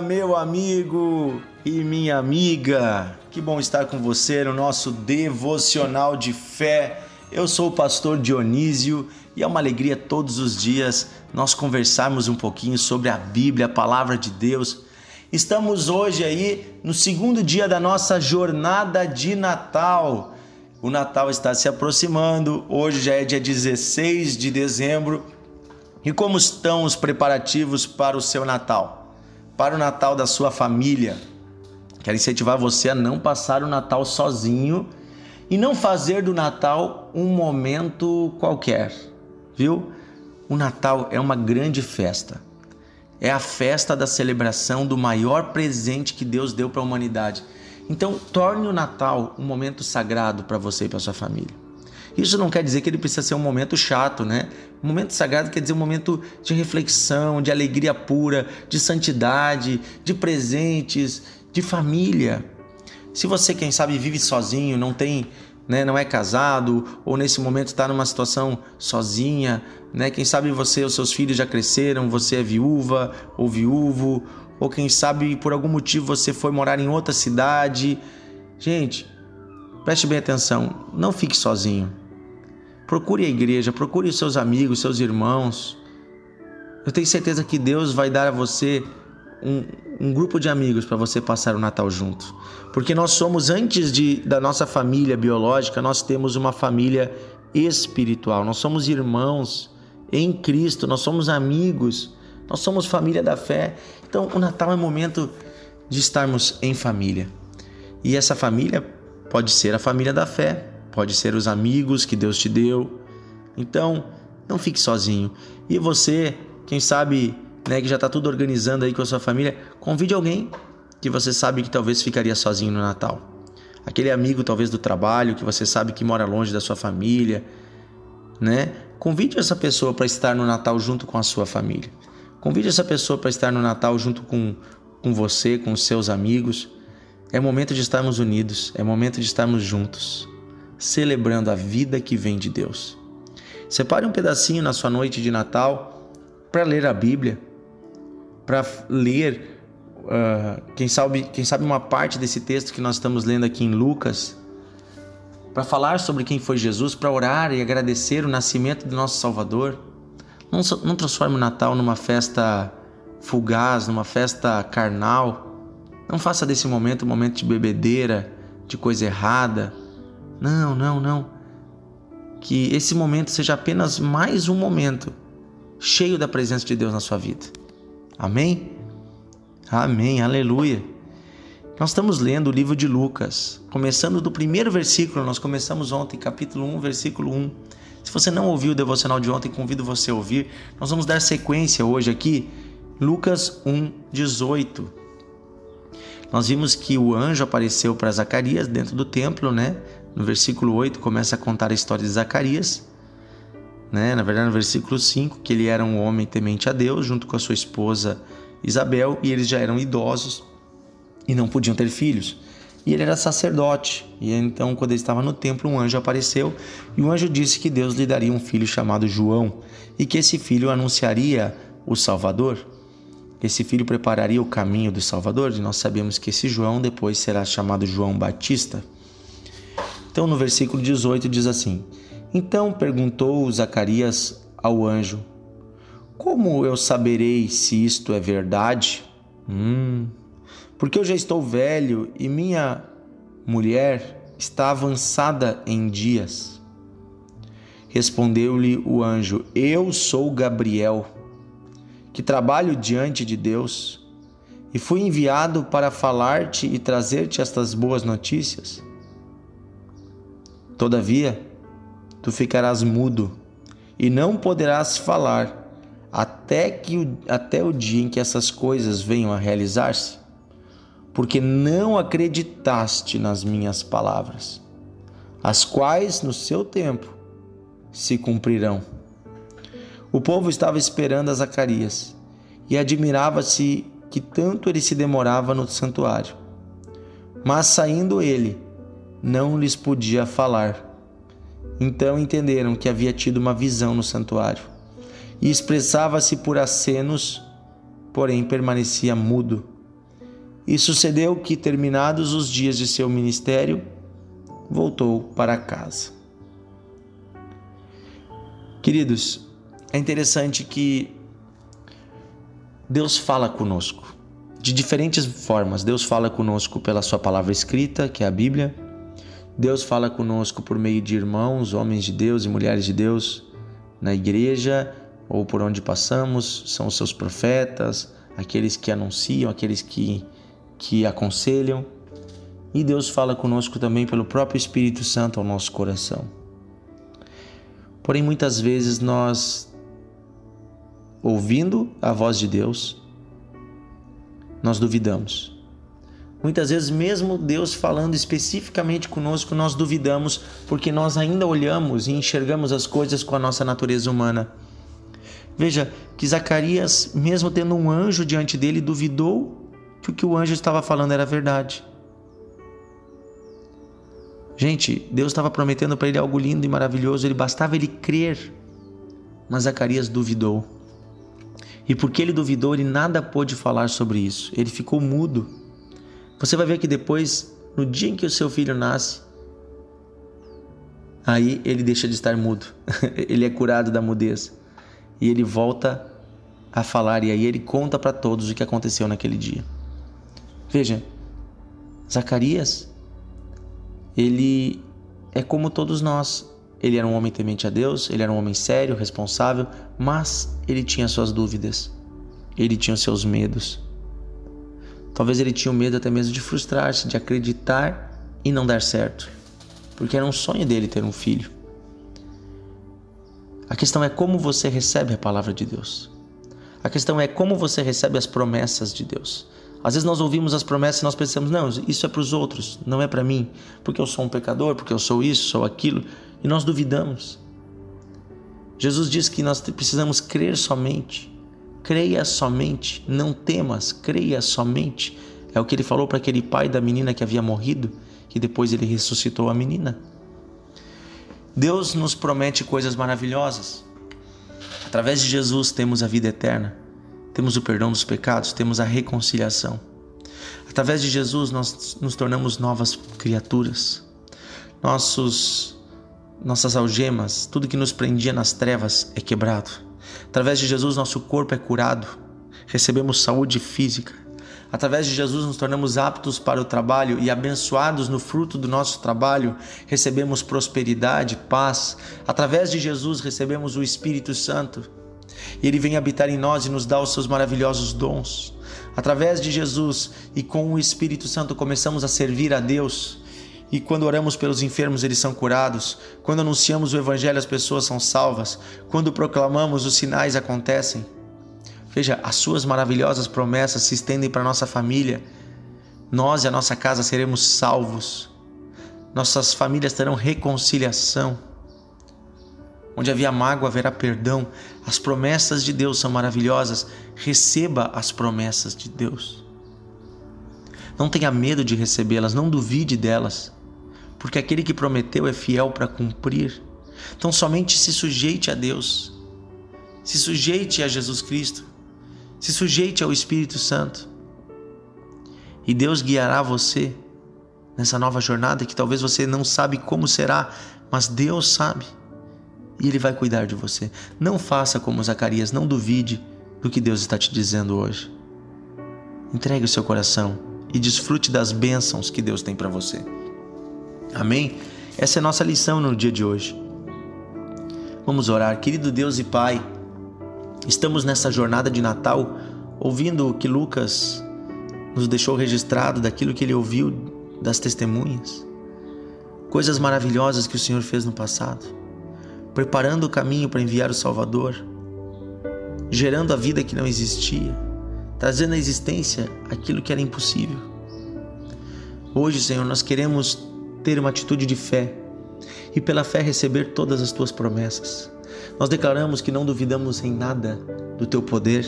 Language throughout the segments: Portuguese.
meu amigo e minha amiga. Que bom estar com você no nosso devocional de fé. Eu sou o pastor Dionísio e é uma alegria todos os dias nós conversarmos um pouquinho sobre a Bíblia, a palavra de Deus. Estamos hoje aí no segundo dia da nossa jornada de Natal. O Natal está se aproximando, hoje já é dia 16 de dezembro. E como estão os preparativos para o seu Natal? Para o Natal da sua família? Quero incentivar você a não passar o Natal sozinho e não fazer do Natal um momento qualquer, viu? O Natal é uma grande festa. É a festa da celebração do maior presente que Deus deu para a humanidade. Então, torne o Natal um momento sagrado para você e para sua família. Isso não quer dizer que ele precisa ser um momento chato, né? Um momento sagrado quer dizer um momento de reflexão, de alegria pura, de santidade, de presentes, de família. Se você, quem sabe, vive sozinho, não tem, né, não é casado, ou nesse momento está numa situação sozinha, né? Quem sabe você, os seus filhos já cresceram, você é viúva ou viúvo, ou quem sabe por algum motivo você foi morar em outra cidade. Gente, preste bem atenção, não fique sozinho. Procure a igreja, procure os seus amigos, seus irmãos. Eu tenho certeza que Deus vai dar a você um, um grupo de amigos para você passar o Natal junto. Porque nós somos, antes de, da nossa família biológica, nós temos uma família espiritual. Nós somos irmãos em Cristo, nós somos amigos, nós somos família da fé. Então, o Natal é momento de estarmos em família. E essa família pode ser a família da fé, pode ser os amigos que Deus te deu. Então, não fique sozinho. E você, quem sabe, né, que já está tudo organizando aí com a sua família, convide alguém que você sabe que talvez ficaria sozinho no Natal. Aquele amigo talvez do trabalho que você sabe que mora longe da sua família, né? Convide essa pessoa para estar no Natal junto com a sua família. Convide essa pessoa para estar no Natal junto com, com você, com os seus amigos. É momento de estarmos unidos, é momento de estarmos juntos, celebrando a vida que vem de Deus. Separe um pedacinho na sua noite de Natal para ler a Bíblia, para ler, uh, quem, sabe, quem sabe uma parte desse texto que nós estamos lendo aqui em Lucas, para falar sobre quem foi Jesus, para orar e agradecer o nascimento do nosso Salvador. Não, não transforme o Natal numa festa fugaz, numa festa carnal. Não faça desse momento um momento de bebedeira, de coisa errada. Não, não, não. Que esse momento seja apenas mais um momento cheio da presença de Deus na sua vida. Amém? Amém, aleluia. Nós estamos lendo o livro de Lucas, começando do primeiro versículo, nós começamos ontem, capítulo 1, versículo 1. Se você não ouviu o devocional de ontem, convido você a ouvir. Nós vamos dar sequência hoje aqui, Lucas 1, 18. Nós vimos que o anjo apareceu para Zacarias dentro do templo, né? No versículo 8 começa a contar a história de Zacarias né? Na verdade, no versículo 5, que ele era um homem temente a Deus, junto com a sua esposa Isabel, e eles já eram idosos e não podiam ter filhos. E ele era sacerdote. E então, quando ele estava no templo, um anjo apareceu e o anjo disse que Deus lhe daria um filho chamado João e que esse filho anunciaria o Salvador. Esse filho prepararia o caminho do Salvador, e nós sabemos que esse João depois será chamado João Batista. Então, no versículo 18 diz assim: então perguntou Zacarias ao anjo: Como eu saberei se isto é verdade? Hum, porque eu já estou velho e minha mulher está avançada em dias. Respondeu-lhe o anjo: Eu sou Gabriel, que trabalho diante de Deus, e fui enviado para falar-te e trazer-te estas boas notícias. Todavia, tu ficarás mudo e não poderás falar até que até o dia em que essas coisas venham a realizar-se, porque não acreditaste nas minhas palavras, as quais no seu tempo se cumprirão. O povo estava esperando a Zacarias e admirava-se que tanto ele se demorava no santuário. Mas saindo ele, não lhes podia falar então entenderam que havia tido uma visão no santuário e expressava-se por acenos, porém permanecia mudo E sucedeu que, terminados os dias de seu ministério, voltou para casa. Queridos, é interessante que Deus fala conosco de diferentes formas. Deus fala conosco pela Sua palavra escrita, que é a Bíblia. Deus fala conosco por meio de irmãos, homens de Deus e mulheres de Deus na igreja ou por onde passamos, são os seus profetas, aqueles que anunciam, aqueles que, que aconselham. E Deus fala conosco também pelo próprio Espírito Santo ao nosso coração. Porém, muitas vezes nós, ouvindo a voz de Deus, nós duvidamos. Muitas vezes, mesmo Deus falando especificamente conosco, nós duvidamos porque nós ainda olhamos e enxergamos as coisas com a nossa natureza humana. Veja que Zacarias, mesmo tendo um anjo diante dele, duvidou que o que o anjo estava falando era verdade. Gente, Deus estava prometendo para ele algo lindo e maravilhoso, ele bastava ele crer. Mas Zacarias duvidou. E porque ele duvidou, ele nada pôde falar sobre isso. Ele ficou mudo. Você vai ver que depois, no dia em que o seu filho nasce, aí ele deixa de estar mudo. ele é curado da mudez. E ele volta a falar e aí ele conta para todos o que aconteceu naquele dia. Veja, Zacarias ele é como todos nós. Ele era um homem temente a Deus, ele era um homem sério, responsável, mas ele tinha suas dúvidas, ele tinha seus medos. Talvez ele tinha medo até mesmo de frustrar-se, de acreditar e não dar certo, porque era um sonho dele ter um filho. A questão é como você recebe a palavra de Deus. A questão é como você recebe as promessas de Deus. Às vezes nós ouvimos as promessas e nós pensamos, não, isso é para os outros, não é para mim, porque eu sou um pecador, porque eu sou isso, sou aquilo, e nós duvidamos. Jesus diz que nós precisamos crer somente. Creia somente, não temas, creia somente. É o que ele falou para aquele pai da menina que havia morrido, que depois ele ressuscitou a menina. Deus nos promete coisas maravilhosas. Através de Jesus temos a vida eterna temos o perdão dos pecados, temos a reconciliação. Através de Jesus nós nos tornamos novas criaturas. Nossos nossas algemas, tudo que nos prendia nas trevas é quebrado. Através de Jesus nosso corpo é curado. Recebemos saúde física. Através de Jesus nos tornamos aptos para o trabalho e abençoados no fruto do nosso trabalho, recebemos prosperidade, paz. Através de Jesus recebemos o Espírito Santo e Ele vem habitar em nós e nos dá os seus maravilhosos dons. Através de Jesus e com o Espírito Santo começamos a servir a Deus. E quando oramos pelos enfermos, eles são curados. Quando anunciamos o Evangelho, as pessoas são salvas. Quando proclamamos, os sinais acontecem. Veja, as suas maravilhosas promessas se estendem para nossa família. Nós e a nossa casa seremos salvos. Nossas famílias terão reconciliação. Onde havia mágoa, haverá perdão. As promessas de Deus são maravilhosas. Receba as promessas de Deus. Não tenha medo de recebê-las, não duvide delas, porque aquele que prometeu é fiel para cumprir. Então, somente se sujeite a Deus, se sujeite a Jesus Cristo, se sujeite ao Espírito Santo, e Deus guiará você nessa nova jornada que talvez você não sabe como será, mas Deus sabe e Ele vai cuidar de você. Não faça como Zacarias, não duvide do que Deus está te dizendo hoje. Entregue o seu coração e desfrute das bênçãos que Deus tem para você. Amém? Essa é a nossa lição no dia de hoje. Vamos orar, querido Deus e Pai. Estamos nessa jornada de Natal ouvindo o que Lucas nos deixou registrado daquilo que ele ouviu das testemunhas. Coisas maravilhosas que o Senhor fez no passado preparando o caminho para enviar o Salvador, gerando a vida que não existia, trazendo à existência aquilo que era impossível. Hoje, Senhor, nós queremos ter uma atitude de fé e pela fé receber todas as tuas promessas. Nós declaramos que não duvidamos em nada do teu poder,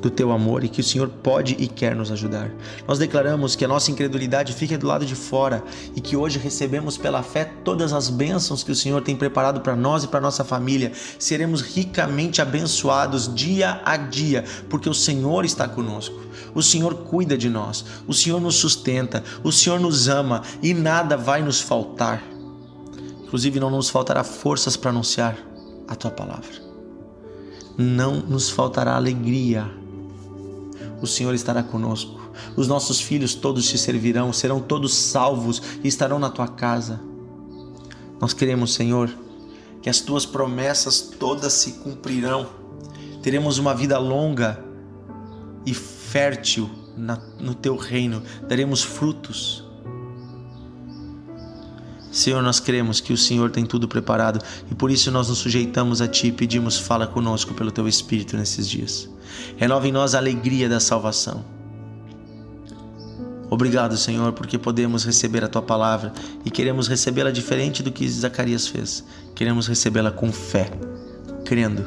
do teu amor e que o Senhor pode e quer nos ajudar. Nós declaramos que a nossa incredulidade fica do lado de fora e que hoje recebemos pela fé todas as bênçãos que o Senhor tem preparado para nós e para nossa família. Seremos ricamente abençoados dia a dia, porque o Senhor está conosco. O Senhor cuida de nós, o Senhor nos sustenta, o Senhor nos ama e nada vai nos faltar. Inclusive, não nos faltará forças para anunciar a tua palavra. Não nos faltará alegria o Senhor estará conosco. Os nossos filhos todos te servirão, serão todos salvos e estarão na tua casa. Nós queremos, Senhor, que as tuas promessas todas se cumprirão. Teremos uma vida longa e fértil no teu reino, daremos frutos. Senhor, nós cremos que o Senhor tem tudo preparado e por isso nós nos sujeitamos a Ti e pedimos, fala conosco pelo Teu Espírito nesses dias. Renova em nós a alegria da salvação. Obrigado, Senhor, porque podemos receber a tua palavra e queremos recebê-la diferente do que Zacarias fez. Queremos recebê-la com fé, crendo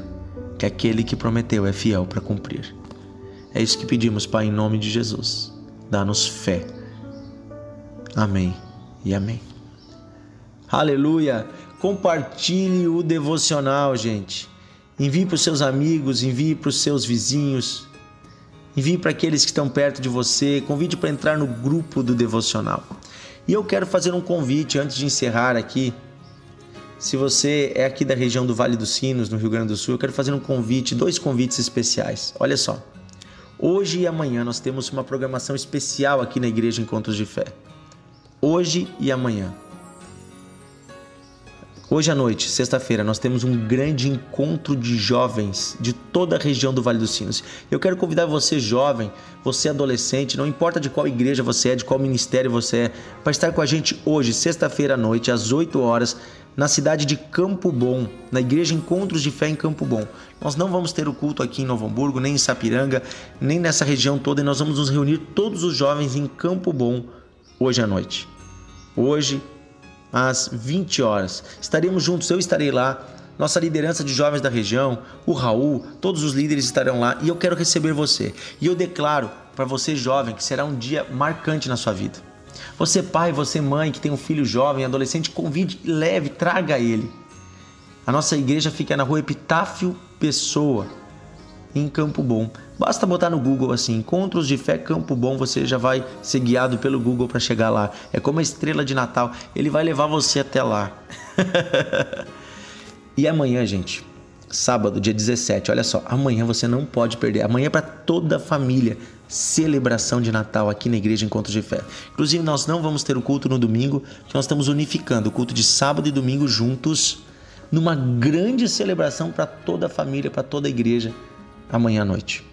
que aquele que prometeu é fiel para cumprir. É isso que pedimos, Pai, em nome de Jesus. Dá-nos fé. Amém e amém. Aleluia! Compartilhe o devocional, gente. Envie para os seus amigos, envie para os seus vizinhos, envie para aqueles que estão perto de você, convide para entrar no grupo do devocional. E eu quero fazer um convite antes de encerrar aqui. Se você é aqui da região do Vale dos Sinos, no Rio Grande do Sul, eu quero fazer um convite, dois convites especiais. Olha só. Hoje e amanhã nós temos uma programação especial aqui na Igreja Encontros de Fé. Hoje e amanhã. Hoje à noite, sexta-feira, nós temos um grande encontro de jovens de toda a região do Vale dos Sinos. Eu quero convidar você, jovem, você adolescente, não importa de qual igreja você é, de qual ministério você é, para estar com a gente hoje, sexta-feira à noite, às 8 horas, na cidade de Campo Bom, na Igreja Encontros de Fé em Campo Bom. Nós não vamos ter o culto aqui em Novo Hamburgo, nem em Sapiranga, nem nessa região toda, e nós vamos nos reunir todos os jovens em Campo Bom hoje à noite. Hoje, às 20 horas. Estaremos juntos, eu estarei lá, nossa liderança de jovens da região, o Raul, todos os líderes estarão lá e eu quero receber você. E eu declaro para você jovem que será um dia marcante na sua vida. Você pai, você mãe que tem um filho jovem, adolescente, convide, leve, traga ele. A nossa igreja fica na rua Epitáfio Pessoa, em Campo Bom. Basta botar no Google assim, Encontros de Fé Campo Bom, você já vai ser guiado pelo Google para chegar lá. É como a estrela de Natal, ele vai levar você até lá. e amanhã, gente, sábado, dia 17, olha só, amanhã você não pode perder. Amanhã é para toda a família, celebração de Natal aqui na Igreja Encontros de Fé. Inclusive, nós não vamos ter o culto no domingo, que nós estamos unificando o culto de sábado e domingo juntos numa grande celebração para toda a família, para toda a igreja amanhã à noite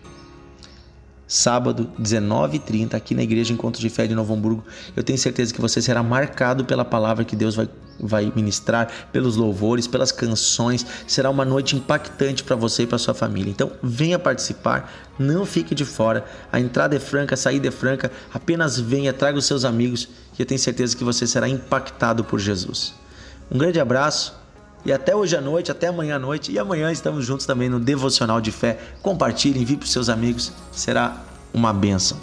sábado, 19h30, aqui na Igreja Encontro de Fé de Novo Hamburgo. Eu tenho certeza que você será marcado pela palavra que Deus vai, vai ministrar, pelos louvores, pelas canções. Será uma noite impactante para você e para sua família. Então, venha participar, não fique de fora. A entrada é franca, a saída é franca. Apenas venha, traga os seus amigos, que eu tenho certeza que você será impactado por Jesus. Um grande abraço e até hoje à noite, até amanhã à noite. E amanhã estamos juntos também no Devocional de Fé. Compartilhe, envie para os seus amigos. Será uma bênção.